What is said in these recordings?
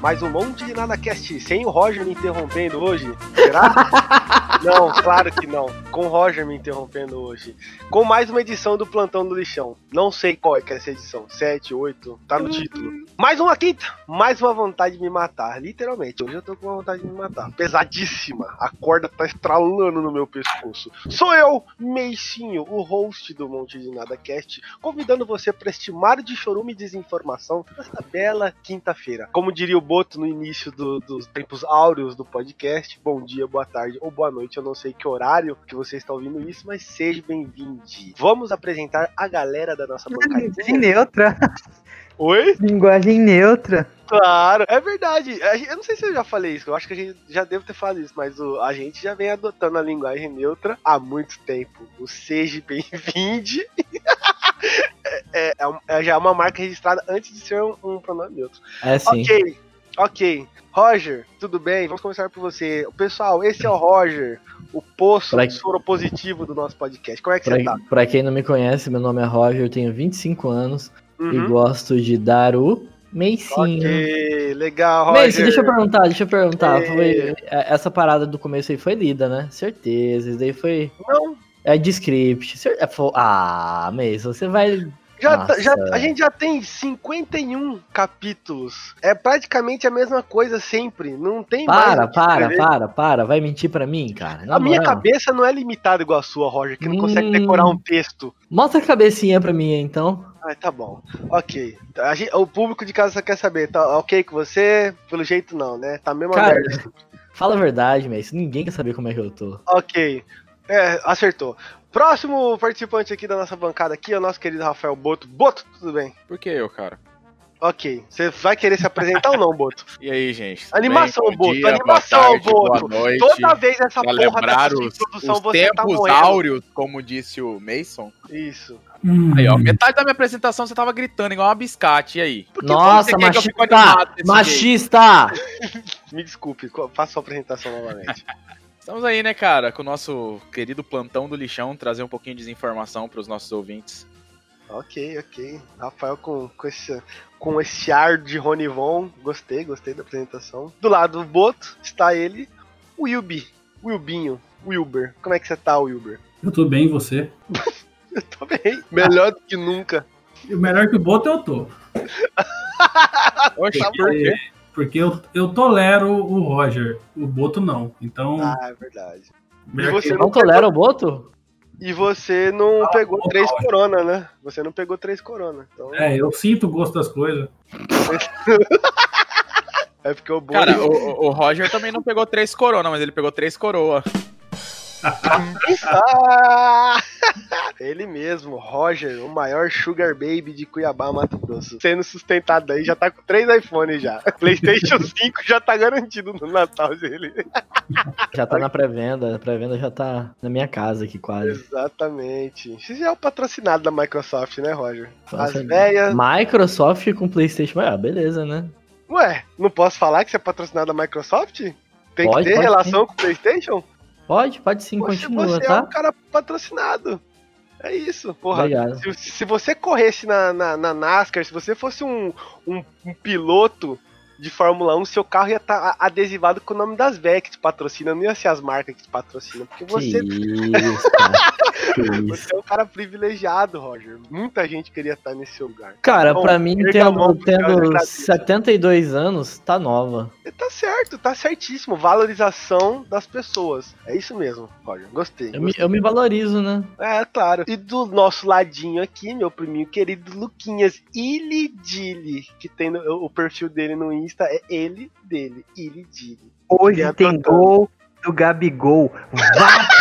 Mais um monte de nada cast sem o Roger me interrompendo hoje. Será? não, claro que não. Com o Roger me interrompendo hoje. Com mais uma edição do Plantão do Lixão. Não sei qual é que é essa edição. 7, 8, tá no título. Mais uma quinta, mais uma vontade de me matar. Literalmente, hoje eu tô com uma vontade de me matar. Pesadíssima. A corda tá estralando no meu pescoço. Sou eu, Meicinho, o host do Monte de Nada Cast, convidando você para este mar de chorume e desinformação nesta bela quinta-feira. Como diria o Boto no início do- dos tempos áureos do podcast, bom dia, boa tarde ou boa noite, eu não sei que horário que você está ouvindo isso, mas seja bem-vindo. Vamos apresentar a galera da nossa Linguagem bancadinha. neutra. Oi? Linguagem neutra. Claro, é verdade. Eu não sei se eu já falei isso, eu acho que a gente já devo ter falado isso, mas o- a gente já vem adotando a linguagem neutra há muito tempo. O seja bem-vinde é, é um- é já uma marca registrada antes de ser um, um pronome neutro. É sim. Ok, ok. Roger, tudo bem? Vamos começar por você. Pessoal, esse é o Roger, o poço Pra- soro positivo do nosso podcast. Como é que você tá? Pra, pra quem não me conhece, meu nome é Roger, eu tenho 25 anos e Uhum. gosto de dar o meicinho. Ok, legal, Roger. Meice, deixa eu perguntar, deixa eu perguntar. É. Foi, é, essa parada do começo aí foi lida, né? Certeza, isso daí foi. Não, É de script. É, ah, Meice, você vai. Já, tá- já- a gente já tem 51 capítulos. É praticamente a mesma coisa sempre. Não tem mais. Para, que para, escrever. para, para. Vai mentir pra mim, cara. Na A minha cabeça não é limitada igual a sua, Roger, que não consegue Hum. decorar um texto. Mostra a cabecinha pra mim, então. Ah, tá bom. Ok. Gente- o público de casa só quer saber. Tá ok com você? Pelo jeito não, né? Tá mesmo Cara, aberto. fala a verdade, Meice. Ninguém quer saber como é que eu tô. Ok. É, acertou. Próximo participante aqui da nossa bancada aqui é o nosso querido Rafael Boto. Boto, tudo bem? Por que eu, cara? Ok. Você vai querer se apresentar ou não, Boto? E aí, gente? Animação, bem? Boto, dia, animação, tarde, Boto. Toda vez essa Pra porra lembrar dessa os, introdução os você tá tempos morrendo. áureos, como disse o Mason. Isso. Aí, ó, metade da minha apresentação você tava gritando igual uma biscate. E aí? Por que Nossa, você quer que eu fique machista! Machista! Me desculpe, faça sua apresentação novamente. Estamos aí, né, cara, com o nosso querido plantão do lixão, trazer um pouquinho de desinformação pros nossos ouvintes. ok, ok. Rafael com, com, esse, com esse ar de Ronivon. Gostei, gostei da apresentação. Do lado do Boto está ele, o Wilby. Wilbinho. Wilber. Como é que você tá, Wilber? Eu tô bem, e você? Eu tô bem. Melhor do que nunca. E o melhor que o Boto eu tô. Oxe, por quê? Porque eu, eu tolero o Roger, o Boto não. Então, Ah, é verdade. e você Não tolera o boto? E você não Ah, pegou bom, três corona, né? Você não pegou três corona. Então é, é, eu sinto o gosto das coisas. porque o Boto. Cara, o, o- o Roger também não pegou três corona, mas ele pegou três coroa. Ah! Ele mesmo, Roger, o maior sugar baby de Cuiabá, Mato Grosso. Sendo sustentado aí, já tá com três iPhones já. PlayStation 5 já tá garantido no Natal dele. Já tá na pré-venda. A pré-venda já tá na minha casa aqui quase. Exatamente. Você já é o patrocinado da Microsoft, né, Roger? As Nossa, velhas. Microsoft com PlayStation. Ah, beleza, né? Ué, não posso falar que você é patrocinado da Microsoft? Tem Pode, que ter relação com o PlayStation? Pode, pode sim, Poxa, continua, você é tá? um cara patrocinado. É isso, porra. Se, se você corresse na, na, na NASCAR, se você fosse um, um, um piloto de Fórmula 1, seu carro ia estar adesivado com o nome das VEC que te patrocinam, não ia ser as marcas que te patrocinam. Porque Que você, isso, você é um cara privilegiado, Roger. Muita gente queria estar nesse lugar. Cara, Bom, pra mim, mão tendo, tendo agradeço. 72 anos, tá nova. E tá certo, tá certíssimo. Valorização das pessoas. É isso mesmo, Roger. Gostei. Eu me, gostei. eu me valorizo, né? É, claro. E do nosso ladinho aqui, meu priminho querido Luquinhas Ilidili, que tem no- o perfil dele no Insta, é ele dele, Ilidili. Hoje Já tem tô- gol do Gabigol. Vapo,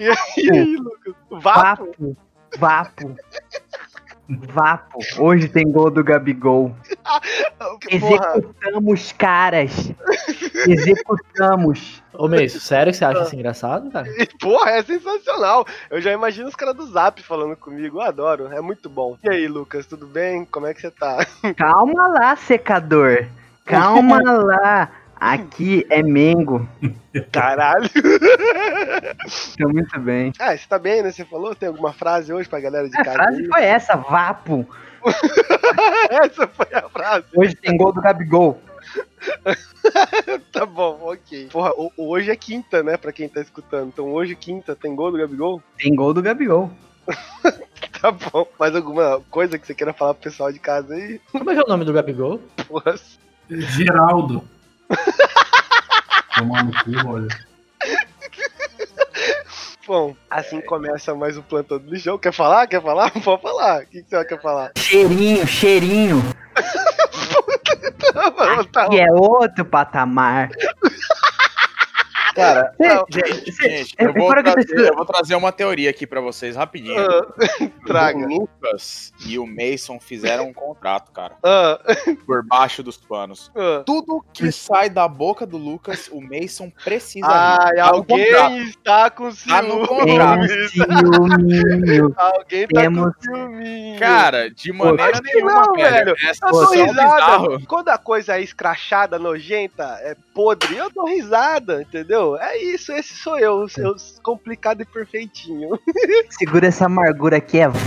E aí, Lucas? Vapo? vapo, vapo. Vapo. Hoje tem gol do Gabigol. Executamos caras. Executamos. Ô, Meisso, sério que você acha isso engraçado, cara? porra, é sensacional. Eu já imagino os caras do Zap falando comigo. Eu adoro, é muito bom. E aí, Lucas, tudo bem? Como é que você tá? Calma lá, secador. Calma lá. Aqui é Mengo. Caralho. Tô muito bem. Ah, você tá bem, né? Você falou? Tem alguma frase hoje pra galera de A casa? frase aí? foi essa, vapo. Essa foi a frase. Hoje tem gol do Gabigol. Tá bom, ok. Porra, ho- hoje é quinta, né? Pra quem tá escutando. Então hoje, quinta, tem gol do Gabigol? Tem gol do Gabigol. Tá bom. Mais alguma coisa que você queira falar pro pessoal de casa aí? Como é que é o nome do Gabigol? Porra. Geraldo. Tomar no cu, olha. Bom, assim começa mais o plantão do lixão. Quer falar? Quer falar? Pode falar. O que, que você quer falar? Cheirinho, cheirinho. Tá E é outro patamar. Cara, Não, gente, gente, é, eu vou, trazer, tô- eu vou trazer uma teoria aqui pra vocês rapidinho. Traga. O Lucas e o Mason fizeram um contrato, cara, Ah, por baixo dos panos. ah. Tudo que sai da boca do Lucas, o Mason precisa Ai. Tá alguém contrato. está com Tá ciúme. ciúminho. Alguém tá Temos- com ciúme. Cara, de maneira que nenhuma, não, velho. É eu só dou risada. bizarro. Quando a coisa é escrachada, nojenta, é podre, eu dou risada, entendeu? É isso, esse sou eu, eu complicado e perfeitinho. Segura essa amargura aqui, é vapo.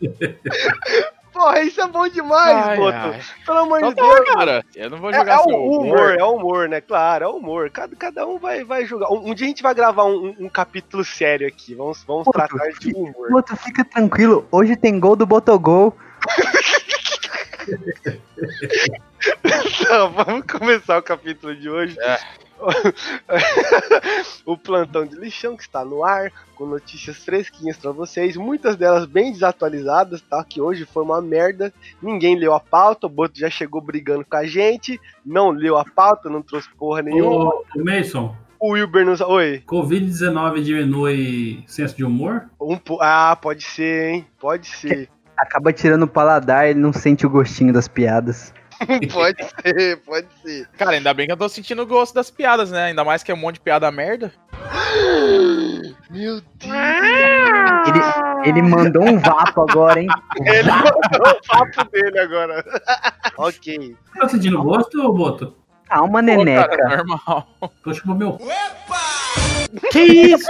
Porra, isso é bom demais, Ai, Boto. ai. Pelo amor Então de tá, Deus. cara. Eu não vou É, jogar é seu o humor, é o humor, né? Claro, é o humor. Cada, cada um vai, vai jogar. Um, um dia a gente vai gravar um, um- capítulo sério aqui. Vamos, vamos Pô, tratar de humor. Outro, fica tranquilo. Hoje tem gol do Botogol. Então, vamos começar o capítulo de hoje. É. o plantão de lixão que está no ar, com notícias fresquinhas pra vocês, muitas delas bem desatualizadas, tá? Que hoje foi uma merda. Ninguém leu a pauta, o Boto já chegou brigando com a gente, não leu a pauta, não trouxe porra nenhuma. Ô, Mason, O Wilber nos. Oi. Covid-19 diminui senso de humor? Um po- Ah, pode ser, hein? Pode ser. Acaba tirando o paladar, ele não sente o gostinho das piadas. pode ser, pode ser. Cara, ainda bem que eu tô sentindo o gosto das piadas, né? Ainda mais que é um monte de piada merda. Meu Deus. Ele, ele mandou um vapo agora, hein? Ele mandou o papo dele agora. ok. Tá sentindo gosto, ô Boto? Calma, Pô, neneca. cara, normal. Tô chupando meu. Que isso?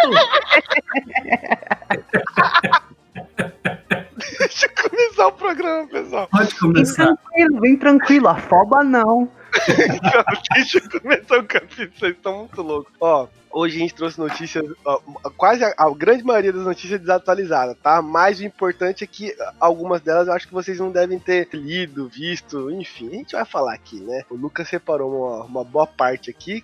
Deixa eu começar o programa, pessoal. Pode Vem começar. tranquilo, vem tranquilo. Afoba não. Deixa eu começar o capítulo, vocês estão muito loucos. Ó, hoje a gente trouxe notícias, ó, quase a, a grande maioria das notícias desatualizadas, tá? Mas o importante é que algumas delas eu acho que vocês não devem ter lido, visto, enfim, a gente vai falar aqui, né? O Lucas separou uma, uma boa parte aqui.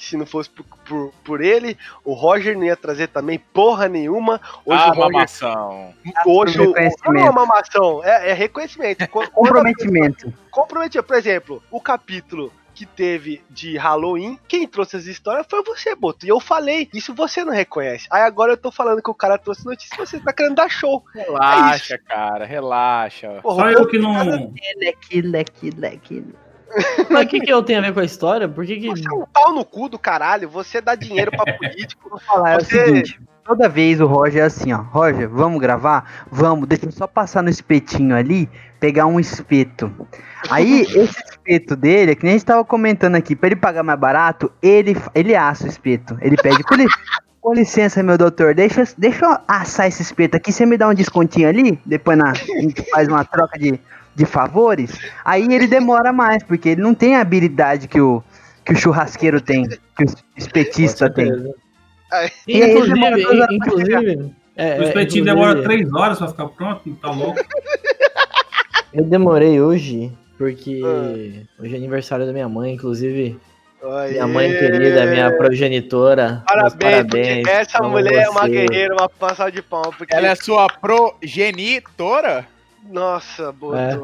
Se não fosse por, por, por ele, o Roger não ia trazer também porra nenhuma. Hoje ah, o Roger, mamação. hoje o, reconhecimento. não é uma mamação, é, é reconhecimento. Co- Comprometimento. comprometido. Por exemplo, o capítulo que teve de Halloween, quem trouxe as histórias foi você, Boto. E eu falei, isso você não reconhece. Aí agora eu tô falando que o cara trouxe notícia, você tá querendo dar show. Relaxa, cara, relaxa. Porra, Só o eu que não. Leque, leque, leque. Mas o que, que eu tenho a ver com a história? Por que que. Você é um pau no cu do caralho, você dá dinheiro pra político. Vou falar, é Você- o seguinte. Toda vez o Roger é assim, ó. Roger, vamos gravar? Vamos, deixa eu só passar no espetinho ali, pegar um espeto. Aí, esse espeto dele, que nem a gente tava comentando aqui, pra ele pagar mais barato, ele, ele assa o espeto. Ele pede, com, li- com licença, meu doutor, deixa, eu- deixa eu assar esse espeto aqui, você me dá um descontinho ali? Depois na, a gente faz uma troca de, de favores. Aí ele demora mais, porque ele não tem a habilidade que o, que o churrasqueiro tem, que o espetista tem. Ai. E aí, Inclusive, demora duas horas inclusive. é, O é, espetinho demora três horas pra ficar pronto, tá louco? Eu demorei hoje, porque Ah. hoje é aniversário da minha mãe, inclusive. Aê. Minha mãe querida, minha progenitora. Parabéns, parabéns. porque essa mulher é uma você. guerreira, uma passada de pau. Porque, Ela é sua progenitora? Nossa, Boto. É.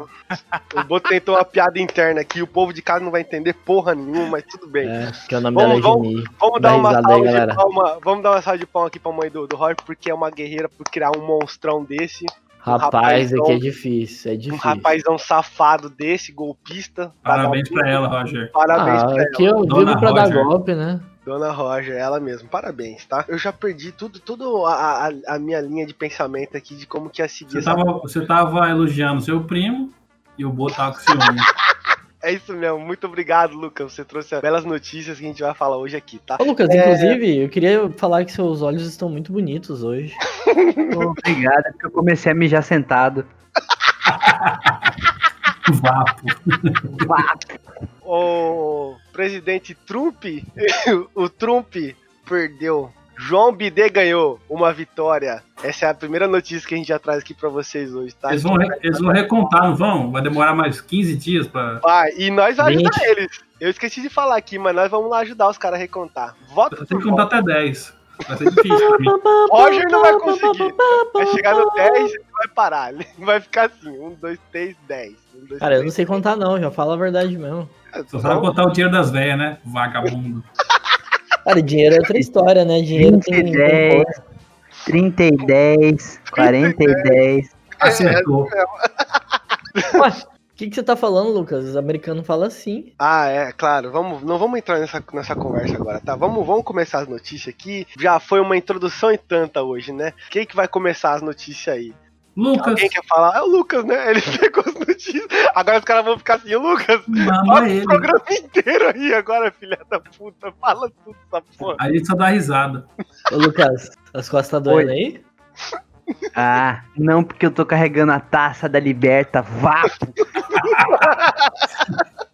O Boto tentou uma piada interna aqui, o povo de casa não vai entender porra nenhuma, mas tudo bem. É, que é o nome Vamos- dela é Geni. Vamos Dá dar uma salva de palma. Vamos dar uma salva de palma aqui pra mãe do, do Roger, porque é uma guerreira por criar um monstrão desse. Rapaz, rapazão- aqui é difícil, é Um difícil. rapazão safado desse, golpista. Parabéns pra ela, Roger. Parabéns ah, pra ela. aqui eu Dona vivo pra dar Roger. golpe, né? Dona Roger, ela mesma. Parabéns, tá? Eu já perdi tudo, tudo a, a, a minha linha de pensamento aqui de como que ia seguir Você essa tava, você tava elogiando seu primo e o Boto tava com ciúme. É isso mesmo. Muito obrigado, Lucas. Você trouxe as belas notícias que a gente vai falar hoje aqui, tá? Ô, Lucas, É. inclusive, eu queria falar que seus olhos estão muito bonitos hoje. Obrigado, é porque eu comecei a mijar sentado. Vapo. O presidente Trump, o Trump perdeu. João Bidê ganhou uma vitória. Essa é a primeira notícia que a gente já traz aqui pra vocês hoje, tá? Eles vão, re- eles vão recontar, não vão? Vai demorar mais 15 dias pra. Vai, e nós vamos ajudar eles. Eu esqueci de falar aqui, mas nós vamos lá ajudar os caras a recontar. Voto Tem que contar até 10. Vai ser difícil pra mim. Roger não vai conseguir. Vai chegar no 10 e vai parar. Vai ficar assim: 1, 2, 3, 10. 1, 2, Cara, eu não 3, sei contar não, já fala a verdade mesmo. Só sabe contar o dinheiro das velhas, né? Vagabundo. Cara, dinheiro é outra história, né? Dinheiro 30 tem... e 10, 30 e 10, 40 e 10. Acertou. Ué, o que, que você tá falando, Lucas? Os americanos falam assim. Ah, é, claro. Vamos, não vamos entrar nessa, nessa conversa agora, tá? Vamos, vamos começar as notícias aqui. Já foi uma introdução e tanta hoje, né? Quem que vai começar as notícias aí? Lucas, Alguém quer falar? É o Lucas, né? Ele pegou as notícias. Agora os caras vão ficar assim, Lucas, fala é o ele. programa inteiro aí agora, filha da puta. Fala tudo essa porra. A gente só dá risada. Ô, Lucas, as costas tá doendo aí? Ah, não, porque eu tô carregando a taça da Liberta. Vapo!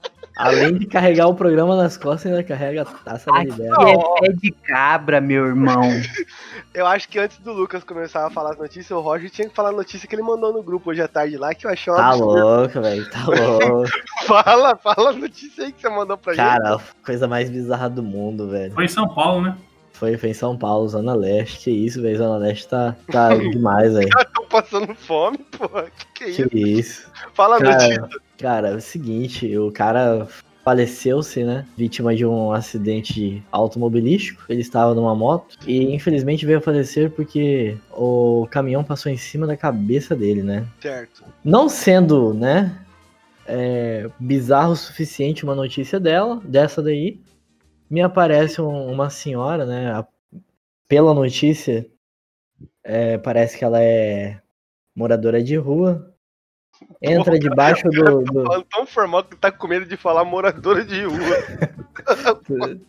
Além de carregar o programa nas costas, ainda carrega a taça da Libera. é pé de cabra, meu irmão. Eu acho que antes do Lucas começar a falar as notícias, o Roger tinha que falar a notícia que ele mandou no grupo hoje à tarde lá, que eu achei uma Tá louco, velho, tá louco. Fala, fala a notícia aí que você mandou pra gente. Cara, coisa mais bizarra do mundo, velho. Foi em São Paulo, né? Foi, foi em São Paulo, Zona Leste. Que isso, velho. Zona Leste tá, tá demais, velho. Tô passando fome, porra. Que que é isso? Que isso. Fala a Cara, notícia. Cara, é o seguinte, o cara faleceu-se, né? Vítima de um acidente automobilístico. Ele estava numa moto e infelizmente veio a falecer porque o caminhão passou em cima da cabeça dele, né? Certo. Não sendo, né? é, bizarro o suficiente uma notícia dela, dessa daí, me aparece um- uma senhora, né? a- pela notícia, é, parece que ela é moradora de rua. Entra debaixo do. do- Falando tão formal que tá com medo de falar moradora de rua.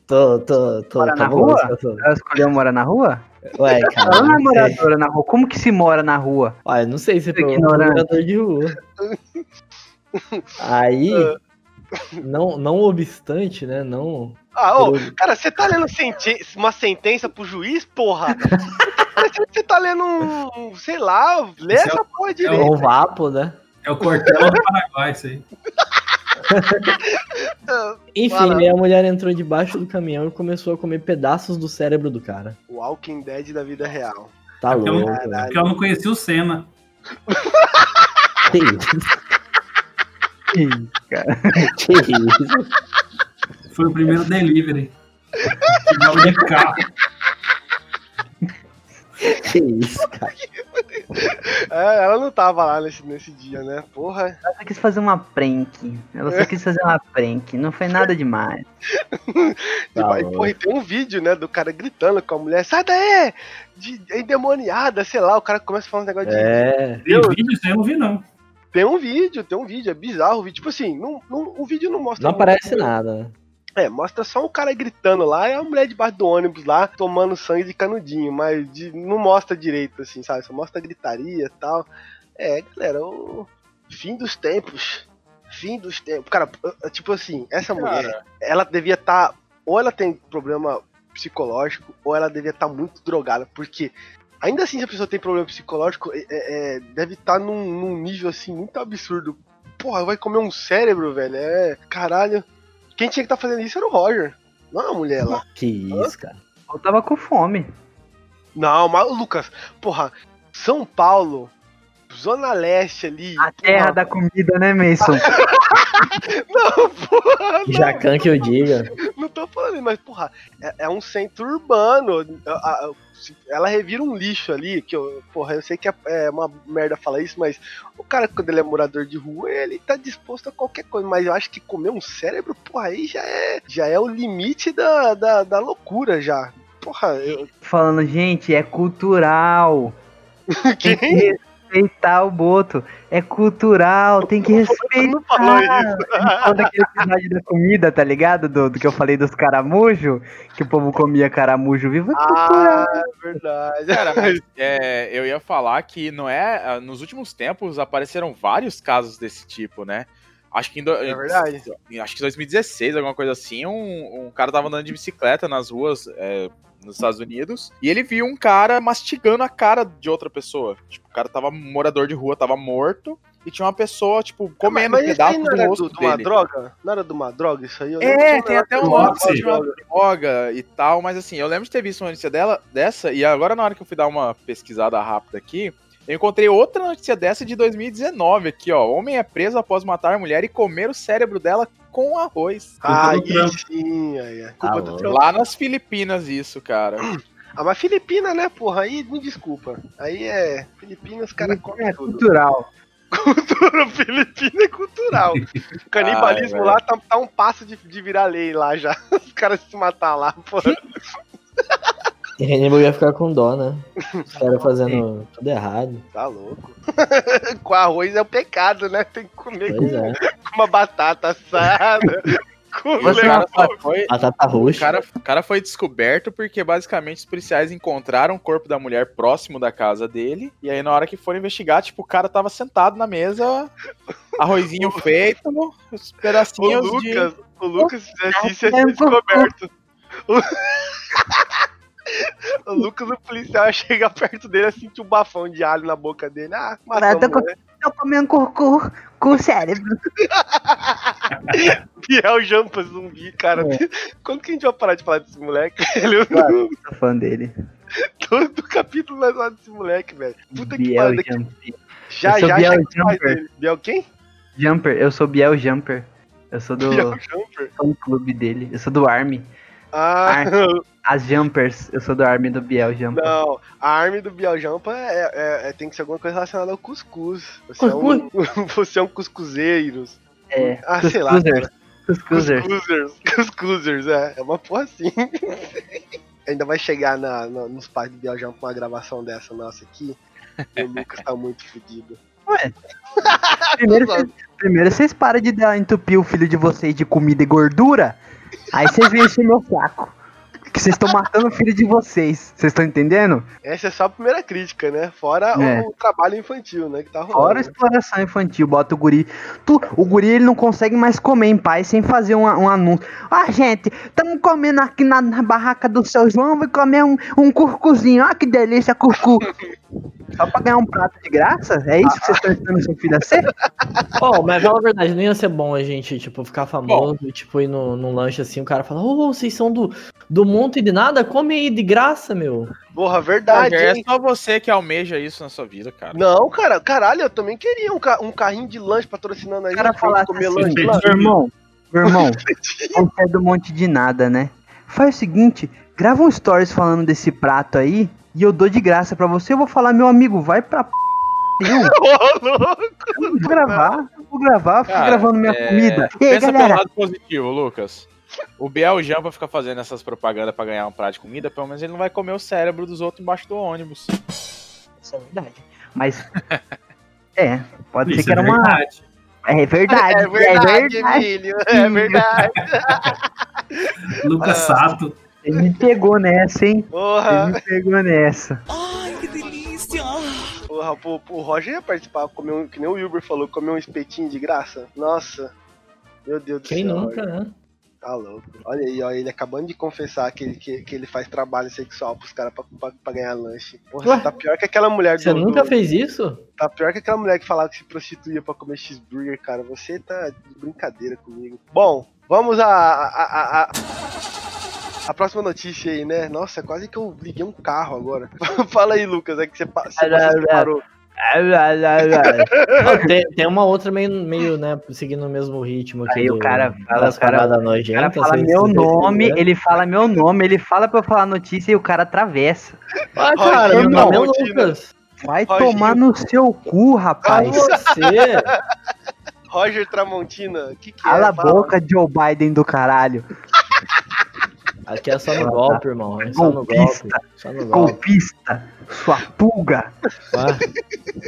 Tô, tô, tô. Mora na cabuloso rua? Ela escolheu morar na rua? Ué, Ela cara. não é não sei. moradora na rua. Como que se mora na rua? Ué, não sei se Ignorante. morador de rua. Aí, não, não obstante, né? Não. Ah, ô, cara, você tá lendo sente- uma sentença pro juiz, porra? Parece que você tá lendo um, sei lá, lê é essa porra É direito. um vapo, né? É o Cortella do Paraguai, isso aí. Enfim, Fala. aí a mulher entrou debaixo do caminhão e começou a comer pedaços do cérebro do cara. Walking Dead da vida real. Tá porque, eu louco. porque eu não conhecia o Senna. Que isso? Ih, cara. Que isso? Foi o primeiro delivery. Chegava de carro. Que isso, cara? É, ela não tava lá nesse, nesse dia, né? Porra. Ela só quis fazer uma prank. Ela só quis fazer uma prank. Não foi nada demais. E, Tá porra, e tem um vídeo, né, do cara gritando com a mulher, sai daí! De, endemoniada, sei lá, o cara começa a falar um negócio de. É. Tem vídeo, isso aí eu não vi, não. Tem um vídeo, tem um vídeo, é bizarro o vídeo. Tipo assim, não, não- o vídeo não mostra. Não aparece nada? É, mostra só um cara gritando lá e a mulher debaixo do ônibus lá tomando sangue de canudinho, mas de- não mostra direito, assim, sabe? Só mostra gritaria e tal. É, galera, o fim dos tempos. Fim dos tempos. Cara, tipo assim, essa mulher, Cara, ela devia estar. ou ela tem problema psicológico, ou ela devia estar muito drogada, porque. Ainda assim, se a pessoa tem problema psicológico, é- é- é, deve estar num, num nível assim muito absurdo. Porra, vai comer um cérebro, velho. É. Caralho. Quem tinha que estar fazendo isso era o Roger. Não a mulher lá. Que isso, cara. Eu tava com fome. Não, mas o Lucas, porra, São Paulo, Zona Leste ali. A terra da comida, né, Mason? Não, porra, não, Jacan que eu diga. não tô falando, mas, porra, é, é um centro urbano. A- a- Ela revira um lixo ali, que eu, porra, eu sei que é, é uma merda falar isso, mas o cara, quando ele é morador de rua, ele tá disposto a qualquer coisa. Mas eu acho que comer um cérebro, porra, aí já é, já é o limite da, da, da loucura já. Porra, eu, Falando, gente, é cultural. Quem? Respeitar o Boto. É cultural, tem que respeitar. Não falou isso. Quando aquele episódio da comida, tá ligado? Do, do que eu falei dos caramujos, que o povo comia caramujo vivo. É cultural. Ah, é verdade. Cara, mas é, eu ia falar que não é. ah, Nos últimos tempos apareceram vários casos desse tipo, né? Acho que em, do- É verdade. acho que em 2016, alguma coisa assim, um, um cara tava andando de bicicleta nas ruas é, nos Estados Unidos e ele viu um cara mastigando a cara de outra pessoa. Tipo, o cara tava morador de rua, tava morto e tinha uma pessoa, tipo, comendo mas aí pedaço não do era rosto do, de uma dele. droga? Não era de uma droga isso aí? Eu É, tem até um nome de uma droga. droga e tal, mas assim, eu lembro de ter visto uma notícia dela, dessa, e agora na hora que eu fui dar uma pesquisada rápida aqui, eu encontrei outra notícia dessa de 2019 aqui, ó. Homem é preso após matar mulher e comer o cérebro dela com arroz. Ah, sim, aí é. Tá. Lá nas Filipinas, isso, cara. Ah, mas Filipina, né, porra? Aí me desculpa. Aí é. Filipinas, os caras comem É tudo. cultural. Cultura filipina é cultural. O canibalismo Ai, lá tá, tá um passo de, de virar lei lá já. Os caras se matar lá, porra. E Hannibal ia ficar com dó, né? Os caras fazendo tudo errado. Tá louco. com arroz é o pecado, né? Tem que comer com, é. com uma batata assada. com O Você cara, foi, Batata o, roxa. cara, o cara foi descoberto porque basicamente os policiais encontraram o corpo da mulher próximo da casa dele. E aí, na hora que foram investigar, tipo, o cara tava sentado na mesa, arrozinho feito, os O pedacinhos de. Lucas, o Lucas se fizesse isso ia ser descoberto. O... Lucas, o policial, ia chegar perto dele assim, tinha um bafão de alho na boca dele. Ah, com- mulher. Tô comendo curcu com o cérebro. Biel Jampa zumbi, cara. Quando que a gente vai parar de falar desse moleque? Ele, Claro. Sou fã dele. todo capítulo nós falamos desse moleque, velho. Puta que Biel pariu. daqui- Jumper. Já, Eu sou já, Biel já que Jumper. dele. Biel quem? Jumper, eu sou Biel Jumper. Eu sou do Biel Jumper. fã clube dele. Eu sou do Army. Ah, As Jumpers, eu sou do Army do Biel Jumper. não. A arma do Biel Jampa é, é- é- tem que ser alguma coisa relacionada ao cuscuz. Você, É, um, você é um cuscuzeiro. É, Ah, sei lá. Cuscuzers. Cuscuzers. Cuscuzers. Cuscuzers, é. É uma porra assim. Ainda vai chegar na, na- nos pais do Biel Jampa uma gravação dessa nossa aqui. E o Lucas tá muito fodido. Primeiro, vocês- primeiro vocês param de dar, entupir o filho de vocês de comida e gordura. Aí vocês vêm encher meu saco. Que vocês estão matando o filho de vocês. Vocês estão entendendo? Essa é só a primeira crítica, né? Fora É. o, trabalho infantil, né? Que tá rolando. Fora a exploração infantil, bota o guri. Tu, o guri ele não consegue mais comer em paz sem fazer um, um anúncio. Ah, gente, estamos comendo aqui na, na barraca do seu João, vou comer um, um curcuzinho. Ah, que delícia, curcu. Só pra ganhar um prato de graça? É isso que vocês estão ensinando seu filho a ser? Ó, mas fala a verdade, não ia ser bom a gente, tipo, ficar famoso e, tipo, ir no, num lanche assim, o cara fala, ô, vocês são do, do monte de nada? Come aí de graça, meu. Porra, verdade, é só você que almeja isso na sua vida, cara. Não, cara, caralho, eu também queria um, ca- um carrinho de lanche patrocinando a O cara pra falar comer assim, lanche meu irmão, meu irmão, você é do monte de nada, né? Faz o seguinte, grava um stories falando desse prato aí e eu dou de graça pra você. Eu vou falar, meu amigo, vai pra p. Eu Ô, louco! vou gravar, eu vou gravar, fico Cara, gravando minha é, comida. E aí, Pensa pelo galera, lado positivo, Lucas. O Biel Jampa fica fazendo essas propagandas pra ganhar um prato de comida, pelo menos ele não vai comer o cérebro dos outros embaixo do ônibus. isso é verdade. Mas, é, pode ser Isso que era é uma... verdade. É verdade, É verdade, é verdade. Emílio, é verdade. Lucas Sato. Ele me pegou nessa, hein? Ele Porra, me pegou nessa. porra, pô, o Roger ia participar, comer um, que nem o Wilber falou, comer um espetinho de graça. Nossa, meu Deus do Quem céu. nunca, Roger. né? Tá louco. Olha aí, ó, ele acabando de confessar que ele, que, que ele faz trabalho sexual pros caras pra, pra, pra ganhar lanche. Porra, Ué? você tá pior que aquela mulher Você do, nunca do- fez isso? Tá pior que aquela mulher que falava que se prostituía pra comer cheeseburger, cara. Você tá de brincadeira comigo. Bom, vamos a. a, a, a- a próxima notícia aí, né? Nossa, quase que eu liguei um carro agora. Fala aí, Lucas, é que você, você, você separou. Não, tem, tem uma outra meio, meio, né, seguindo o mesmo ritmo aqui Aí do, o cara fala, o cara- nojentas. cara fala meu nome, ele fala meu nome, ele fala pra eu falar a notícia e o cara atravessa. Ah, cara, meu nome é. Lucas. Vai tomar no seu cu, rapaz. Você. Roger Tramontina, o que, que Cala é? a boca, Joe Biden do caralho. Aqui é só no golpe, irmão. É só no golpe. Golpista. Só no golpe. Golpista, sua pulga. Ah,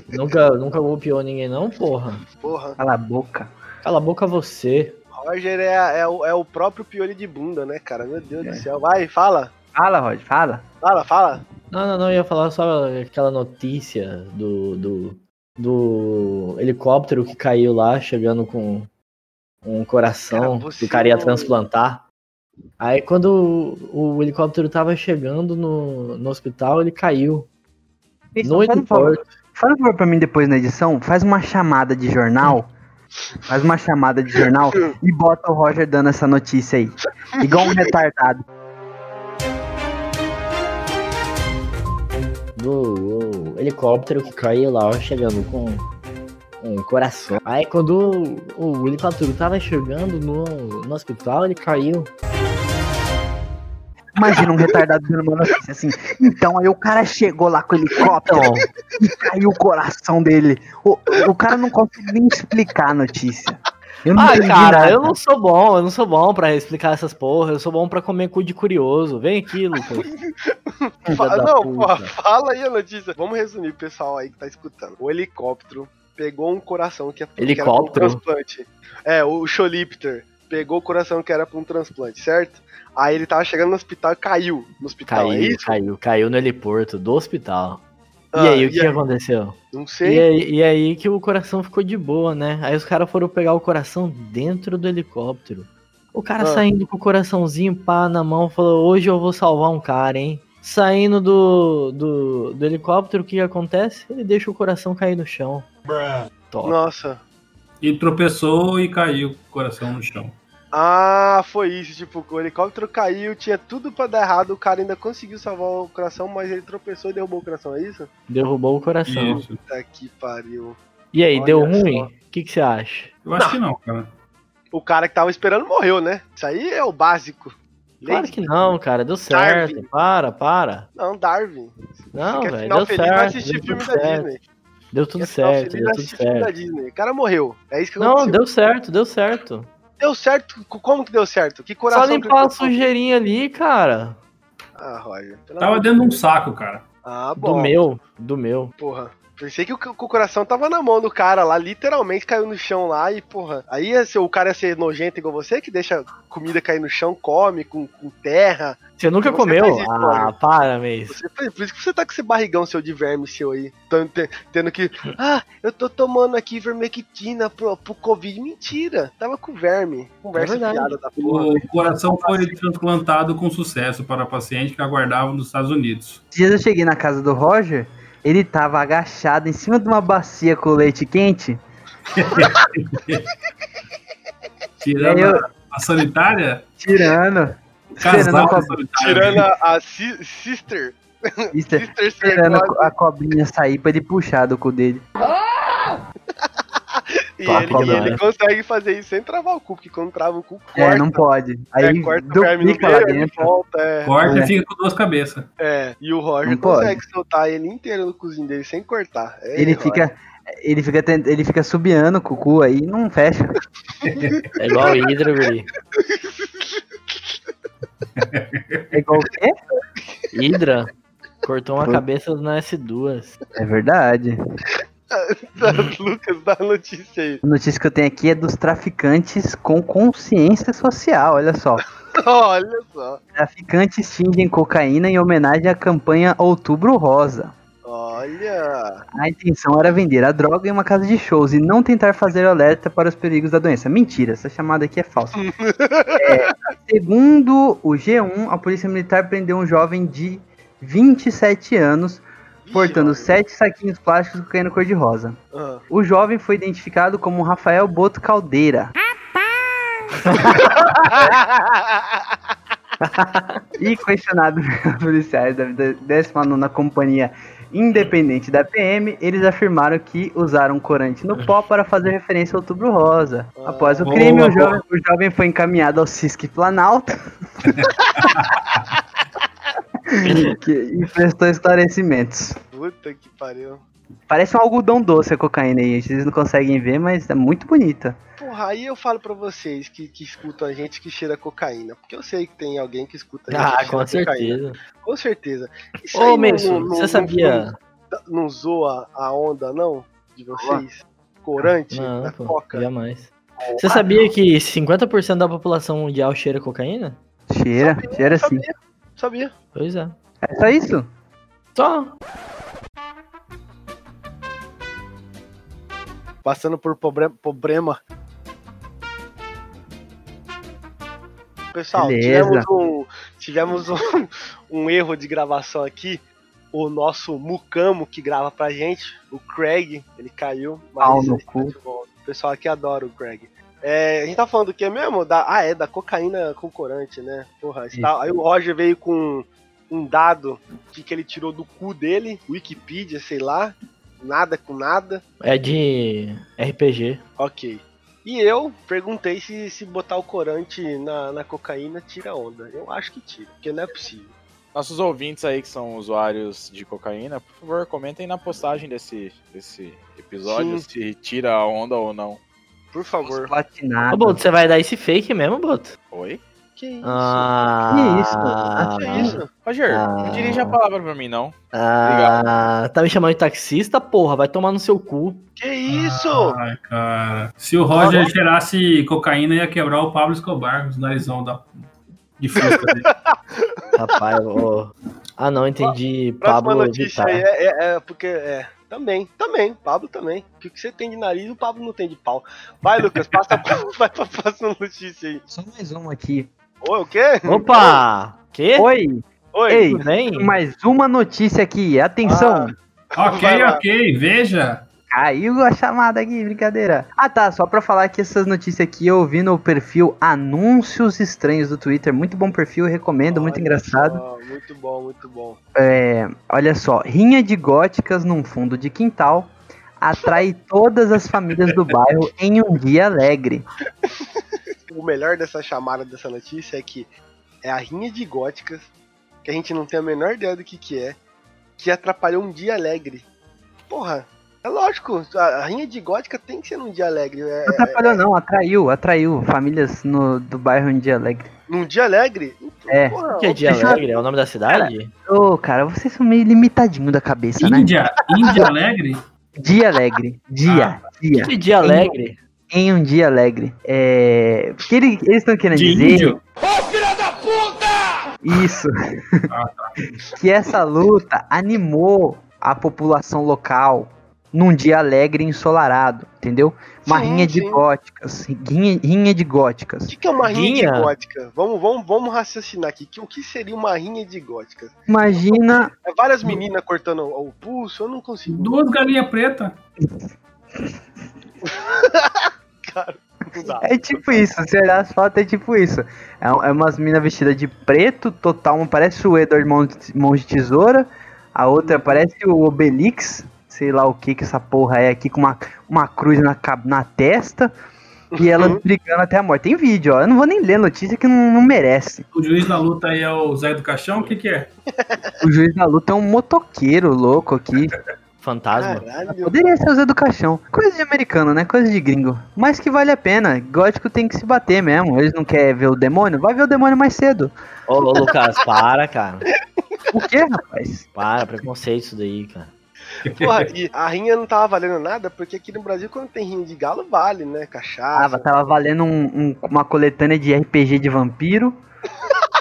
nunca, nunca golpeou ninguém, não, porra. Porra. Cala a boca. Cala a boca você. Roger é, é, o, é o próprio piolho de bunda, né, cara? Meu Deus É. do céu. Vai, fala. Fala, Rod, fala. Fala, fala. Não, não, não, eu ia falar só aquela notícia do, do, do helicóptero que caiu lá, chegando com um coração Cara, você que o cara ia transplantar. Aí quando o, o helicóptero tava chegando no, no hospital, ele caiu. No um favor, heliporto. faz um favor pra mim depois na edição, faz uma chamada de jornal. Faz uma chamada de jornal e bota o Roger dando essa notícia aí. Igual um retardado. do o helicóptero que caiu lá, chegando com um coração. Aí quando o, o helicóptero tava chegando no, no hospital, ele caiu. Imagina um retardado dando uma notícia assim. Então, aí o cara chegou lá com o helicóptero e caiu o coração dele. O, o cara não consegue nem explicar a notícia. Eu não Ah, entendi cara, nada. eu não sou bom, eu não sou bom pra explicar essas porra, eu sou bom pra comer cu de curioso. Vem aqui, Lucas. Filha Fa- da não, pô, fala aí a notícia. Vamos resumir, pessoal aí que tá escutando. O helicóptero pegou um coração que, é- que era pra um Helicóptero? transplante. É, o Cholipter pegou o coração que era pra um transplante, certo? Aí ele tava chegando no hospital e caiu no hospital, é Caiu, isso? caiu, caiu no heliporto do hospital. Ah, e aí, o e que aí? aconteceu? Não E sei. aí, e aí que o coração ficou de boa, né? Aí os caras foram pegar o coração dentro do helicóptero. O cara Ah. saindo com o coraçãozinho pá na mão, falou: Hoje eu vou salvar um cara, hein? Saindo do, do, do helicóptero, o que, que acontece? Ele deixa o coração cair no chão. Top. Nossa. E tropeçou e caiu o coração no chão. Ah, foi isso. Tipo, o helicóptero caiu, tinha tudo pra dar errado. O cara ainda conseguiu salvar o coração, mas ele tropeçou e derrubou o coração, é isso? Derrubou o coração. Isso. Tá que pariu. E aí, Olha deu ruim? O que, que você acha? Eu acho que não, cara. O cara que tava esperando morreu, né? Isso aí é o básico. Claro Lady- que não, cara. Deu certo. Darwin. Para, para. Não, Darwin. Não, velho. Deu feliz, vai certo. assistir Deu filme tudo da certo. Disney. Deu tudo certo. Deu vai tudo assistir filme da certo. Disney. O cara morreu. É isso que Não, aconteceu. deu certo, deu certo. Deu certo? Como que deu certo? Que coração Só que limpar a sujeirinha ali, cara. Ah, Roger. Tava dentro de um saco, cara. Ah, bom. Do meu, do meu. Porra. Pensei que o, que o coração tava na mão do cara lá, literalmente caiu no chão lá e, porra. Aí ser- o cara ia ser nojento igual você, que deixa comida cair no chão, come com, com terra. Você nunca Você comeu? isso, ah, Roger. para, Meis. Você, por isso que você tá com esse barrigão seu de verme seu aí. Tando- te- Tendo que. Ah, eu tô tomando aqui vermectina pro, pro Covid. Mentira. Tava com verme. Conversa É fiada da porra. O coração foi transplantado com sucesso para paciente que aguardava nos Estados Unidos. Dias eu cheguei na casa do Roger, ele tava agachado em cima de uma bacia com leite quente. Tirando Eu- a, sanitária, Tirando. casal a, co-. Tirando a, a si- sister. Sister esperando Circle. a, a cobrinha sair pra ele puxar do cu dele. E ele, e ele consegue fazer isso sem travar o cu, porque quando trava o cu, corta. É, não pode. Aí É, corta o verme no meio, volta, é. Corta É. e fica com duas cabeças. É, e o Roger Não pode. consegue soltar ele inteiro no cozinho dele sem cortar. É, Ele Roger. fica. Ele fica, tent- ele fica subiando com o cu aí e não fecha. É igual o Hydra, Guri. É igual o quê? Hydra cortou uma Foi. cabeça na S2. É verdade. Lucas, dá a notícia aí. A notícia que eu tenho aqui é dos traficantes com consciência social. Olha só. Olha só. Traficantes fingem cocaína em homenagem à campanha Outubro Rosa. Olha. A intenção era vender a droga em uma casa de shows e não tentar fazer alerta para os perigos da doença. Mentira, essa chamada aqui é falsa. É, segundo o G1, a Polícia Militar prendeu um jovem de 27 anos portando Vixe, sete saquinhos plásticos com cocaína cor-de-rosa. Ah. O jovem foi identificado como Rafael Boto Caldeira e questionado pelos policiais da 19ª Companhia Independente da PM, eles afirmaram que usaram corante no pó para fazer referência ao Outubro Rosa. Após o Boa, crime, o boa. jovem, o jovem foi encaminhado ao CISC Planalto e prestou esclarecimentos. Puta que pariu. Parece um algodão doce a cocaína aí. Vocês não conseguem ver, mas é muito bonita. Porra, aí eu falo pra vocês que, que escutam a gente que cheira cocaína. Porque eu sei que tem alguém que escuta a gente Ah, que com cheira cocaína. certeza. Com certeza. Isso Ô, não- não- não- você não- sabia. Não, não zoa a onda, não? De vocês? Corante Não, da pô, coca? jamais. Você sabia que 50% da população mundial cheira cocaína? Cheira, cheira sim. Sabia, sabia. Pois é. É só isso? Só. Passando por problema. Pessoal, Beleza. tivemos, um, tivemos um, um erro de gravação aqui. O nosso Mucamo que grava pra gente, o Craig, ele caiu. Pau Mas no ele tá cu. de volta. O pessoal aqui adora o Craig. É, a gente tá falando do que mesmo? Da, ah, é, da cocaína com corante, né? Porra, está- aí o Roger veio com um dado que, que ele tirou do cu dele, Wikipedia, sei lá. Nada com nada. É de RPG. Ok. E eu perguntei se, se botar o corante na, na cocaína tira onda. Eu acho que tira, porque não é possível. Nossos ouvintes aí que são usuários de cocaína, por favor, comentem na postagem desse, desse episódio Sim. se tira a onda ou não. Por favor. Platinado. Ô, Boto, você vai dar esse fake mesmo, Boto? Oi? Que isso? Ah, isso? que isso? Roger, Ah. não dirige a palavra pra mim, não. Ah, tá me chamando de taxista, porra? Vai tomar no seu cu. Que isso? Ai, cara. Se o Roger cheirasse cocaína, ia quebrar o Pablo Escobar, os narizão da... de fusca dele. Rapaz, ô. Ah, não, entendi. Próxima Pablo notícia aí é, é- é porque é. Também, também, Pablo também. O que que você tem de nariz, o Pablo não tem de pau. Vai, Lucas, passa pra, vai pra próxima notícia aí. Só mais uma aqui. Oi, o quê? Opa! Quê? Oi, Oi. ei, Tudo bem? mais uma notícia aqui. Atenção. ok, Vai lá. ok, veja. Caiu a chamada aqui, brincadeira. Ah tá, só pra falar que essas notícias aqui eu vi no perfil Anúncios Estranhos do Twitter. Muito bom perfil, recomendo, muito Olha engraçado. só, muito bom, muito bom. É, olha só, rinha de góticas num fundo de quintal atrai todas as famílias do bairro em um dia alegre. O melhor dessa chamada dessa notícia é que é a rinha de góticas, que a gente não tem a menor ideia do que que é, que atrapalhou um dia alegre. Porra, é lógico, a a rinha de gótica tem que ser num dia alegre. É, Não atrapalhou não, atraiu, atraiu famílias no, do bairro em um dia alegre. num dia alegre? É. Porra, O que é dia alegre? É o nome da cidade? Ô, cara, vocês são meio limitadinho da cabeça, né? Índia, Índia Alegre? Dia alegre, dia, dia. Que dia alegre? Em um dia alegre. É. O que ele- eles estão querendo De dizer? índio? Isso. Ah, tá. que essa luta animou a população local num dia alegre e ensolarado, entendeu? Uma Sim, rinha de sim. góticas. Rinha, rinha de O góticas. que, que é uma rinha, Rinha? de gótica? Vamos, vamos, vamos raciocinar aqui. Que, o que seria uma rinha de góticas? Imagina. É várias meninas cortando o pulso? Eu não consigo. Duas galinhas pretas. Cara. É tipo isso, se olhar as fotos é tipo isso. É, é umas minas vestidas de preto, total, uma parece o Edward de, Mão de Tesoura, a outra parece o Obelix, sei lá o que que essa porra é aqui, com uma, uma cruz na, na testa, e Uhum. brigando até a morte. Tem vídeo, ó, eu não vou nem ler notícia que não, não merece. O juiz da luta aí é o Zé do Caixão, o que que é? O juiz da luta é um motoqueiro louco aqui. Fantasma. Caralho. Poderia ser o Zé do Caixão. Coisa de americano, né? Coisa de gringo. Mas que vale a pena. Gótico tem que se bater mesmo. Eles não querem ver o demônio? Vai ver o demônio mais cedo. Ô, ô, Lucas, para, cara. O que, rapaz? Para, preconceito isso daí, cara. Porra, e a rinha não tava valendo nada, porque aqui no Brasil, quando tem rinha de galo, vale, né? Cachaça. Tava, tava valendo um- um- uma coletânea de RPG de vampiro.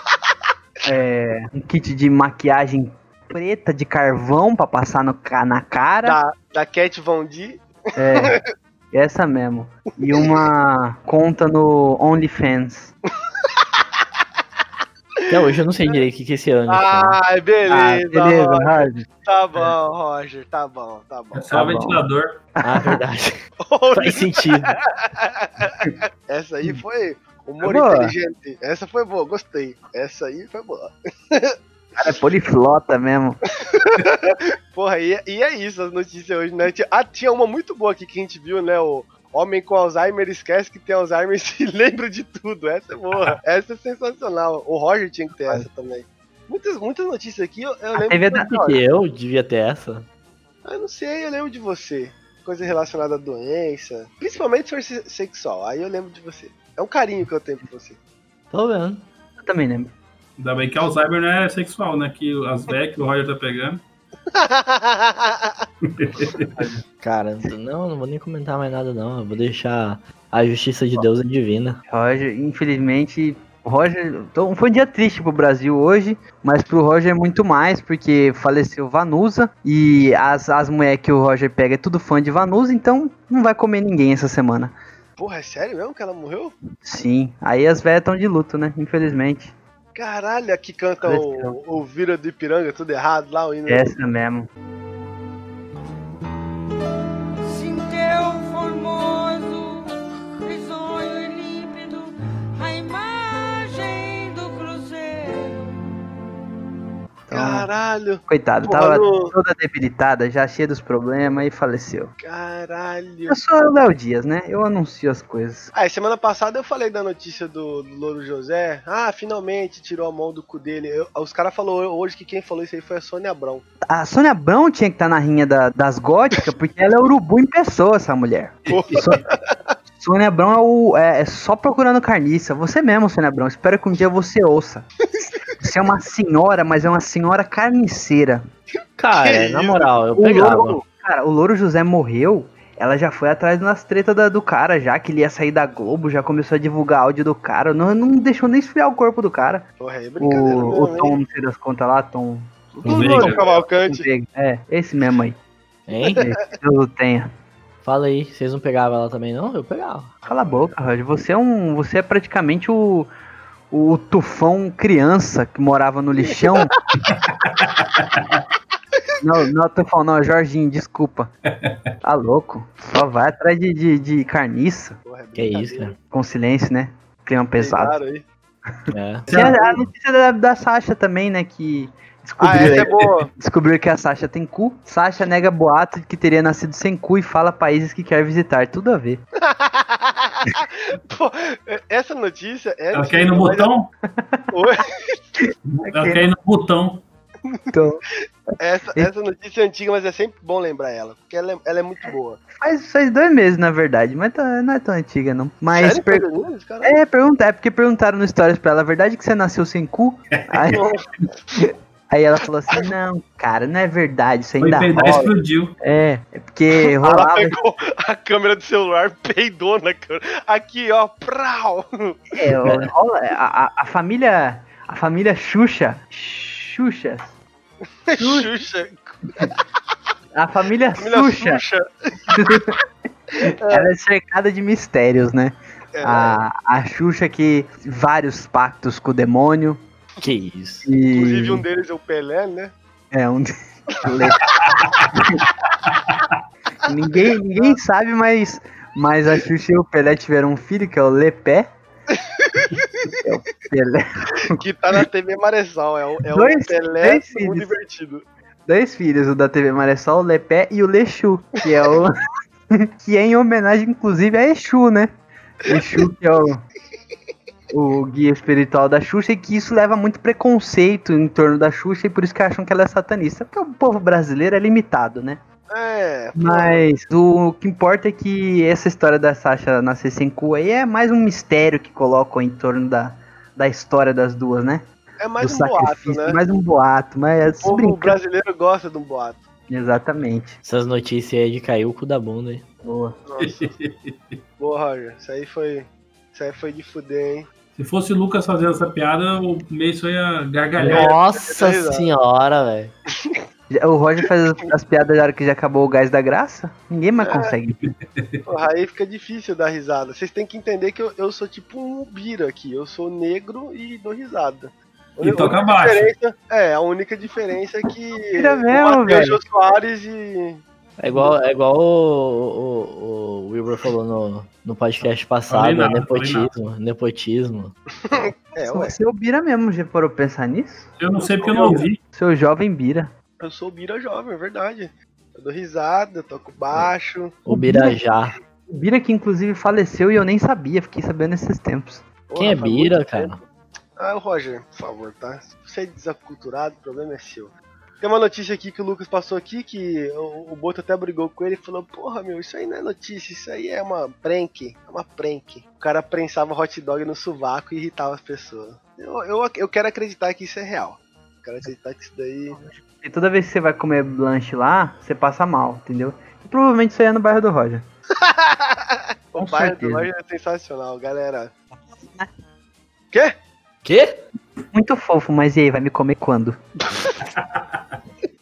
É, um kit de maquiagem preta de carvão pra passar no, na cara. Da, da Cat Von D. É, essa mesmo. E uma conta no OnlyFans. Até hoje eu não sei direito o que, que é esse ano. Ai, beleza. Ah, beleza, Roger. Hard. Tá bom, Roger. Tá bom, tá bom. É só o ventilador. Ah, verdade. Faz sentido. Essa aí foi humor inteligente. Essa foi boa, gostei. Essa aí foi boa. Cara, é poliflota mesmo. Porra, e, e é isso as notícias hoje, né? Ah, tinha uma muito boa aqui que a gente viu, né? O Homem com Alzheimer esquece que tem Alzheimer e se lembra de tudo. Essa é boa. Essa é sensacional. O Roger tinha que ter essa também. Muitas, muitas notícias aqui, eu, eu lembro. Que- da- que eu devia ter essa? Ah, não sei, eu lembro de você. Coisa relacionada à doença. Principalmente se for se- sexual. Aí eu lembro de você. É um carinho que eu tenho por você. Tô vendo. Eu também lembro. Ainda bem que Alzheimer não é sexual, né? Que as que o Roger tá pegando. Cara, não, não vou nem comentar mais nada não. Eu vou deixar a justiça de Deus é divina. Roger, infelizmente, o Roger. Então, foi um dia triste pro Brasil hoje, mas pro Roger é muito mais, porque faleceu Vanusa e as, as mulheres que o Roger pega é tudo fã de Vanusa, então não vai comer ninguém essa semana. Porra, é sério mesmo que ela morreu? Sim, aí as velhas estão de luto, né? Infelizmente. Caralho, aqui canta o, o Vira do Ipiranga, tudo errado lá, o hino. Essa mesmo. Caralho, Coitado, Porra, tava no- toda debilitada, já cheia dos problemas e faleceu. caralho. Eu sou o Léo Dias, né? Eu anuncio as coisas. Ah, semana passada eu falei da notícia do, do Louro José. Ah, finalmente tirou a mão do cu dele. Eu- os caras falaram hoje que quem falou isso aí foi a Sônia Abrão. A Sônia Abrão tinha que estar na rinha da- das góticas, porque ela é urubu em pessoa, essa mulher. Sô- Sônia Abrão é, o- é- é só procurando carniça. Você mesmo, Sônia Abrão. Espero que um dia você ouça. Você é uma senhora, mas é uma senhora carniceira. Cara, Que na moral, eu O pegava. Louro, cara, o Louro José morreu. Ela já foi atrás das tretas da- do cara, já que ele ia sair da Globo, já começou a divulgar áudio do cara. Não, não deixou nem esfriar o corpo do cara. Porra, aí é brincadeira. O, o Tom, não sei das contas lá, Tom. O. Tom Cavalcante. É, esse mesmo aí. Hein? Deus o tenha. Fala aí, vocês não pegavam ela também não? Eu pegava. Cala a boca, Roger. Você é um. Você é praticamente o. O tufão criança que morava no lixão. não, não, tufão, não, Jorginho, desculpa. Tá louco. Só vai atrás de, de, de carniça. Porra, é Que isso, cara. Com silêncio, né? Clima pesado. Claro aí. É. Tem a, a notícia da, da Sasha também, né? Que Ah, descobriu, essa é boa. descobriu que a Sasha tem cu. Sasha nega boato de que teria nascido sem cu e fala países que quer visitar. Tudo a ver. Pô, essa notícia é. Ela quer ir no botão? Oi? Ela quer ir no botão. Então, Essa, essa notícia é antiga, mas é sempre bom lembrar ela. Porque ela é, ela é muito boa. faz, faz dois meses, na verdade, mas tá- não é tão antiga, não. Mas. Sério? per-? É, pergunta, é porque perguntaram no Stories pra ela, a verdade é que você nasceu sem cu? Aí, aí ela falou assim, não, cara, não é verdade, isso Foi ainda peidar rola. explodiu. É, é porque Ela rolava. pegou a câmera do celular, peidou na câmera. Aqui, ó, prau! É, rola a, a- a família. A família Xuxa. Xuxa. Xuxa. A família, Família Xuxa. Xuxa. Ela é cercada de mistérios, né? É, A, a Xuxa que vários pactos com o demônio. Que isso. E... Inclusive um deles é o Pelé, né? É, um. ninguém, ninguém sabe, mas, mas a Xuxa e o Pelé tiveram um filho, que é o Lepé. é o Pelé. Que tá na TV Maressal. É o, é Dois- o Pelé dois muito filhos. divertido. Dois filhos, o da TV Maressol, o Lepé e o Lexu, que é o. que é em homenagem, inclusive, a Exu, né? Exu, que é o. O guia espiritual da Xuxa, e que isso leva muito preconceito em torno da Xuxa, e por isso que acham que ela é satanista. Porque o povo brasileiro é limitado, né? É, Mas o que importa é que essa história da Sasha nascer sem cu aí é mais um mistério que colocam em torno da, da história das duas, né? é mais Do um boato, né? Mais um boato, mas O povo brinca- brasileiro gosta de um boato. Exatamente. Essas notícias aí de cair o cu da bunda, hein? Boa. Nossa. Boa, Roger. Isso aí foi. Isso aí foi de fuder, hein? Se fosse o Lucas fazendo essa piada, o meio só ia gargalhar. Nossa senhora, velho. O Roger faz as, as piadas na hora que já acabou o gás da graça. Ninguém mais consegue. Porra, aí fica difícil dar risada. Vocês têm que entender que eu, eu sou tipo um bira aqui. Eu sou negro e dou risada. A E toca baixo. É, a única diferença é que Vira o mesmo, Matheus velho. Jô Soares e. É igual, é igual o, o, o Wilbur falou no, no podcast passado, nada, nepotismo, nepotismo. É, ué. É o Bira mesmo, já parou pra pensar nisso? Eu não sei porque eu não ouvi. Seu jovem Bira. Eu sou o Bira jovem, é verdade. Eu dou risada, toco baixo. O Birajá. O Bira que inclusive faleceu e eu nem sabia, fiquei sabendo nesses tempos. Quem é Porra, faz Bira, cara? tempo. Ah, o Roger, por favor, tá? Se você é desaculturado, o problema é seu. Tem uma notícia aqui que o Lucas passou aqui, que o, o Boto até brigou com ele e falou, porra, meu, isso aí não é notícia, isso aí é uma prank, é uma prank. O cara prensava hot dog no sovaco e irritava as pessoas. Eu, eu, eu quero acreditar que isso é real. Eu quero acreditar que isso daí... E toda vez que você vai comer lanche lá, você passa mal, entendeu? E provavelmente isso aí é no bairro do Roger. o Com bairro do certeza. Roger é sensacional, galera. Quê? Quê? Muito fofo, mas e aí, vai me comer quando?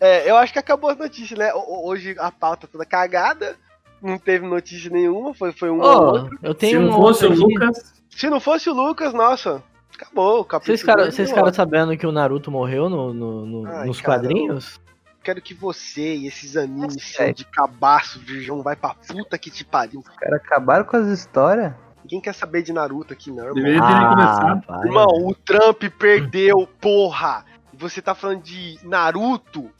É, eu acho que acabou as notícias, né? Ho- ho- Hoje a pauta toda cagada, não teve notícia nenhuma, foi, foi um ou Ô, outro. eu Se tenho não um fosse o. Lucas, Se não fosse o Lucas, nossa, acabou o capítulo. Vocês ficaram, sabendo que o Naruto morreu no, no- no- Ai, nos cara, quadrinhos? Quero que você e esses animes É. de cabaço, virgão, vai pra puta que te pariu. Os caras acabaram com as histórias. Ninguém quer saber de Naruto aqui, não, irmão. vai. Irmão, o Trump perdeu, porra! Você tá falando de Naruto?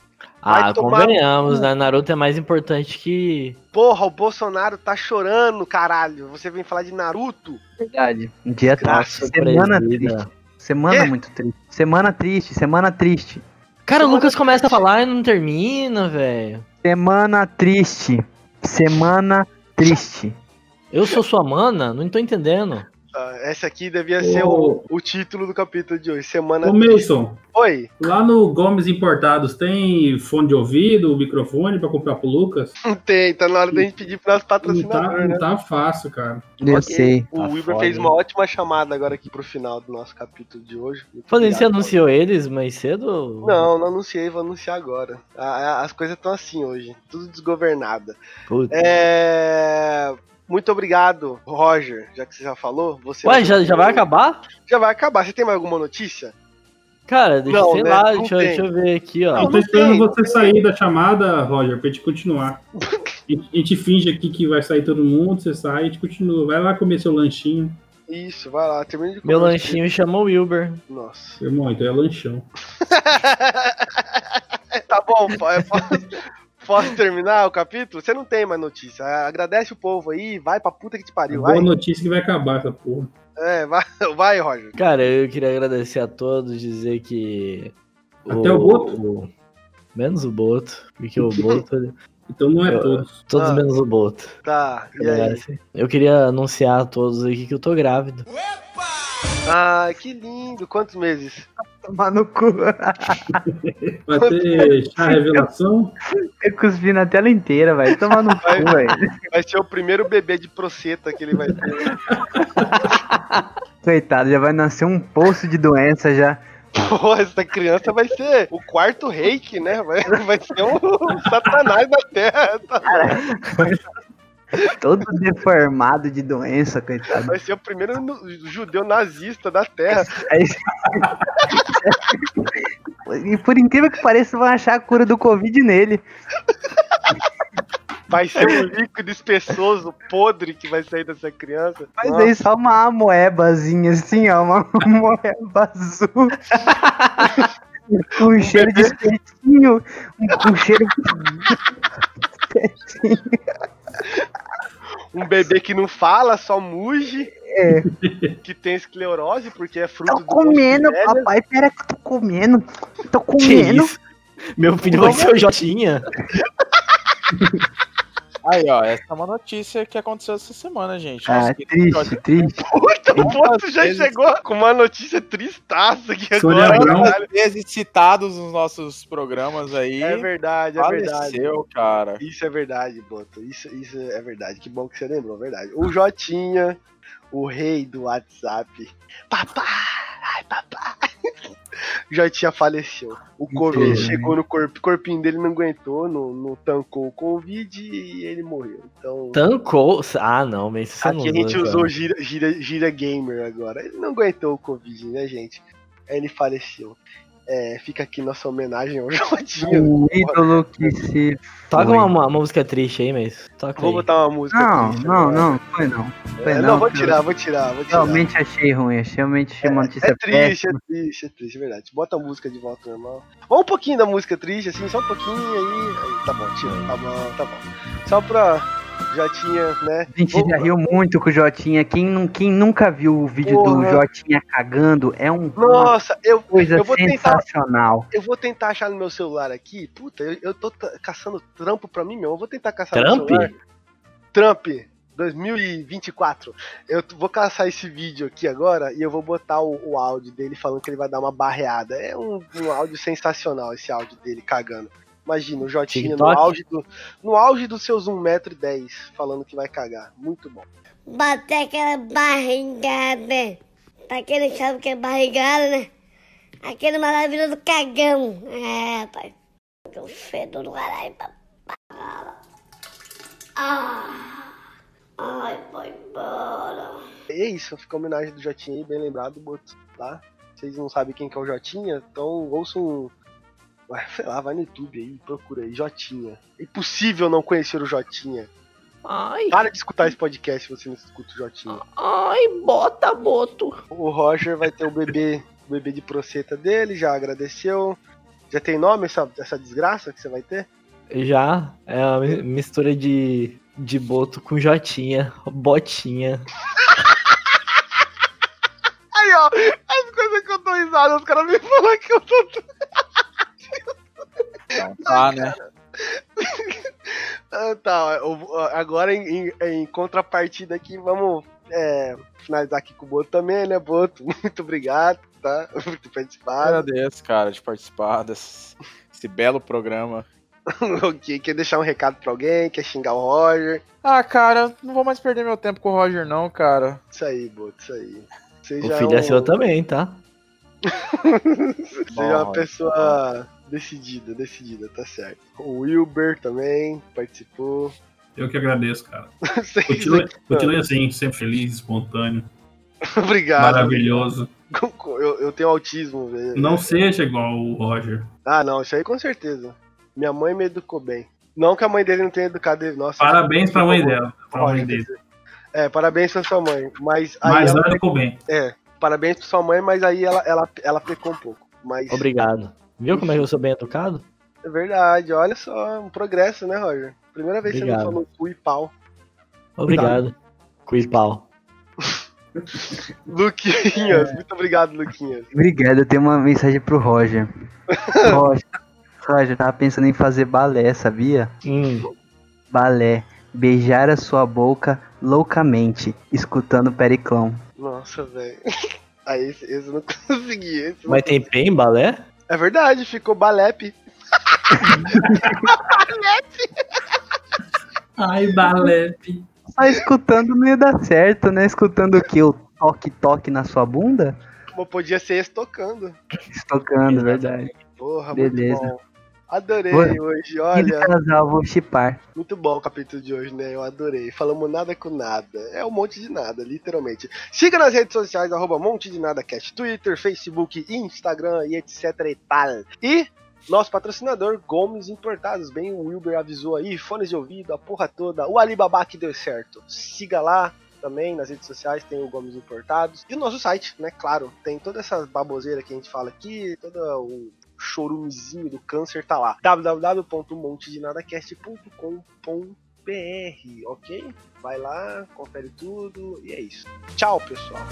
Vai Ah, tomar convenhamos, né? Naruto é mais importante que. Porra, o Bolsonaro tá chorando, caralho. Você vem falar de Naruto? Verdade. Um dia triste. Semana presida. triste. Semana Quê? muito triste. Semana triste, semana triste. Cara, o Semana Lucas começa a falar e não termina, velho. Semana triste. Semana triste. Eu sou sua mana? Não tô entendendo. Ah, essa aqui devia Ô. ser o, o título do capítulo de hoje. Semana. Ô, Mason, Oi. lá no Gomes Importados tem fone de ouvido, microfone pra comprar pro Lucas? Não tem, tá na hora da gente pedir pro nosso Não tá, patrocinador, né? não tá fácil, cara. Eu Ok, sei. O Tá Wilber fez uma ótima chamada agora aqui pro final do nosso capítulo de hoje. Isso, você anunciou eles mais cedo? Não, não anunciei, vou anunciar agora. A- a- As coisas estão assim hoje, tudo desgovernada. Puta. É. Muito obrigado, Roger, já que você já falou. Você Ué, já, já vai acabar? Já vai acabar. Você tem mais alguma notícia? Cara, deixa, Não, sei né? lá, deixa, deixa eu ver aqui, ó. Não, Eu tô esperando você sair da chamada, Roger, pra gente continuar. A gente- a gente finge aqui que vai sair todo mundo, você sai, a gente continua. Vai lá comer seu lanchinho. Isso, vai lá, termina de comer. Meu lanchinho chama o Wilber. Nossa. Irmão, então é lanchão. tá bom, é, posso, terminar o capítulo? Você não tem mais notícia. Agradece o povo aí, vai pra puta que te pariu. Boa Vai, notícia que vai acabar essa porra. é, vai, vai, Roger. Cara, eu queria agradecer a todos, dizer que. Até o Boto? o- Menos o Boto, porque o Boto. Então não é Eu- todos. todos Ah. menos o Boto. Tá, e aí? Eu queria anunciar a todos aqui que eu tô grávido. Ah, que lindo. Quantos meses? Tomar no cu. Vai ter chá revelação. Eu cuspi na tela inteira, velho. Tomar no Vai. cu, velho. Vai ser o primeiro bebê de proceta que ele vai ter. Coitado, já vai nascer um poço de doença já. Pô, essa criança vai ser o quarto reiki, né? Vai, vai ser um, um satanás da terra. Tá? Todo deformado de doença, coitado. Vai ser o primeiro judeu nazista da terra. E por incrível que pareça, vão achar a cura do Covid nele. Vai ser um líquido espeçoso, podre que vai sair dessa criança. Mas Nossa, aí só uma amoebazinha assim, ó. Uma amoeba azul. com cheiro de espetinho. Um, com cheiro. um bebê que não fala, só muge. É. Que tem esclerose, porque é fruto Tô do comendo, de velha. papai. Pera que eu tô comendo. Tô Que comendo. isso? Meu filho vai ser o Jotinha. Aí, ó, essa é uma notícia que aconteceu essa semana, gente. Ah, Nossa, triste, triste. Puta, o Boto já vezes- chegou com uma notícia tristaça aqui Sônia agora. Caralho. vezes citados nos nossos programas aí. É verdade, é verdade. faleceu, cara. Isso é verdade, Boto. Isso, isso é verdade. Que bom que você lembrou, verdade. O Jotinha, o rei do WhatsApp. Papai! Ai, papai! Jotinha faleceu. O Covid Infelizmente. chegou no corpo, o corpinho dele não aguentou, não, não tancou o Covid e ele morreu. Então. Tancou. Ah, não, mas isso você Aqui a não gente usa. usou gira, gira, gira gamer agora. Ele não aguentou o Covid, né, gente? Aí ele faleceu. É, fica aqui nossa homenagem ao Jotinha. O ídolo que se. Toca uma, uma música triste aí, mas. Toca Vou aí. botar uma música Não, triste não, agora. não, foi não. Foi É, não, não, vou tirar, vou tirar, vou tirar. Realmente achei ruim, achei realmente achei uma notícia É triste, é triste, é triste, é verdade. Bota a música de volta normal. Vamos um pouquinho da música triste, assim, só um pouquinho aí. aí tá bom, tira, tá bom, tá bom. Só pra Jotinha, né? A gente Vou- já riu muito com o Jotinha. Quem, quem nunca viu o vídeo do Porra. Jotinha cagando é um, Nossa, eu, coisa eu vou tentar- sensacional. eu vou tentar achar no meu celular aqui. Puta, eu, eu tô caçando trampo pra mim mesmo. Eu vou tentar caçar no Trump? celular. Trump 2024. Eu vou caçar esse vídeo aqui agora e eu vou botar o, o áudio dele falando que ele vai dar uma barreada. É um, um áudio sensacional esse áudio dele cagando. Imagina, o Jotinha no auge, do, no auge dos seus 1,10m falando que vai cagar. Muito bom. bater aquela barrigada. Pra quem não sabe o que é barrigada, né? Aquele maravilhoso cagão. É, rapaz. Um fedor do caralho. Ah. Ai, vai embora. E é isso, fica a homenagem do Jotinha aí, bem lembrado, Boto, tá? Vocês não sabem quem que é o Jotinha, então ouçam. Vai, sei lá, vai no YouTube aí, procura aí, Jotinha. É impossível não conhecer o Jotinha. Ai, Para de escutar esse podcast se você não escuta o Jotinha. ai, bota, boto. O Roger vai ter o bebê, o bebê de proceta dele, já agradeceu. Já tem nome essa, essa desgraça que você vai ter? Já é uma mi- mistura de, de boto com jotinha, botinha. Aí, ó, as coisas que eu tô risado, os caras me falam que eu tô. Então, tá, né? Ah, tá, agora em, em- em contrapartida aqui, vamos é, finalizar aqui com o Boto também, né, Boto? Muito obrigado, tá? Por ter participado. Agradeço, cara, de participar desse esse belo programa. ok, quer deixar um recado pra alguém? Quer xingar o Roger? Ah, cara, não vou mais perder meu tempo com o Roger, não, cara. Isso aí, Boto, isso aí. Você O já filho é, é um- seu também, tá? Você é uma pessoa decidida, decidida, tá certo. O Wilber também participou. Eu que agradeço, cara. Continue, assim, sempre feliz, espontâneo, Obrigado. maravilhoso. Eu, eu tenho autismo, velho. Não seja igual o Roger. Ah, não, isso aí com certeza. Minha mãe me educou bem. Não que a mãe dele não tenha educado ele. Nossa, Parabéns pra mãe dela. Pra mãe dele. É, parabéns pra sua mãe. Mas aí Mas ela, ela ficou bem. é, parabéns pra sua mãe, mas aí ela, ela, ela pecou um pouco. Mas Obrigado. Viu como é que eu sou bem educado? é verdade, olha só, um progresso, né, Roger? Primeira vez que você não falou cu e pau. Obrigado. Quiz pau. Luquinhas, muito obrigado, Luquinhas. Obrigado, eu tenho uma mensagem pro Roger. Roger, Roger, eu tava pensando em fazer balé, sabia? Hum, Balé. Beijar a sua boca loucamente, escutando Periclão. Nossa, velho. Aí esse, esse eu não consegui. Esse eu não- mas tem pé em balé? É verdade, ficou balep. Ai, Balep. Só escutando não ia dar certo, né? Escutando o quê? O toque-toque na sua bunda? Como podia ser esse tocando. Estocando, verdade. Porra, Beleza. muito bom. Adorei Boa. hoje, Que olha. casal, vou chipar. Muito bom o capítulo de hoje, né? Eu adorei. Falamos nada com nada. É um monte de nada, literalmente. Siga nas redes sociais, arroba monte de nada cast, Twitter, Facebook, Instagram e etc e tal. E nosso patrocinador, Gomes Importados. Bem, o Wilber avisou aí, fones de ouvido, a porra toda. O Alibaba que deu certo. Siga lá também nas redes sociais, tem o Gomes Importados. E o nosso site, né? Claro, tem toda essa baboseira que a gente fala aqui, todo o chorumezinho do câncer tá lá. www.montedinadacast.com.br, ok? Vai lá, confere tudo e é isso. Tchau, pessoal.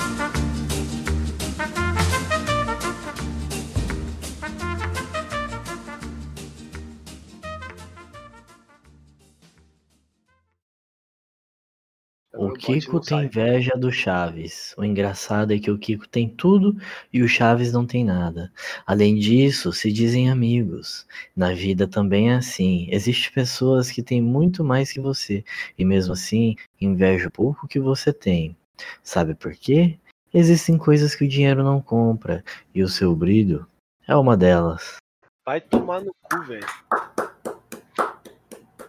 O Bote Kiko tem inveja do Chaves. O engraçado é que o Kiko tem tudo e o Chaves não tem nada. Além disso, se dizem amigos. Na vida também é assim. Existem pessoas que têm muito mais que você e mesmo assim invejam o pouco que você tem. Sabe por quê? Existem coisas que o dinheiro não compra e o seu brilho é uma delas. Vai tomar no cu, velho.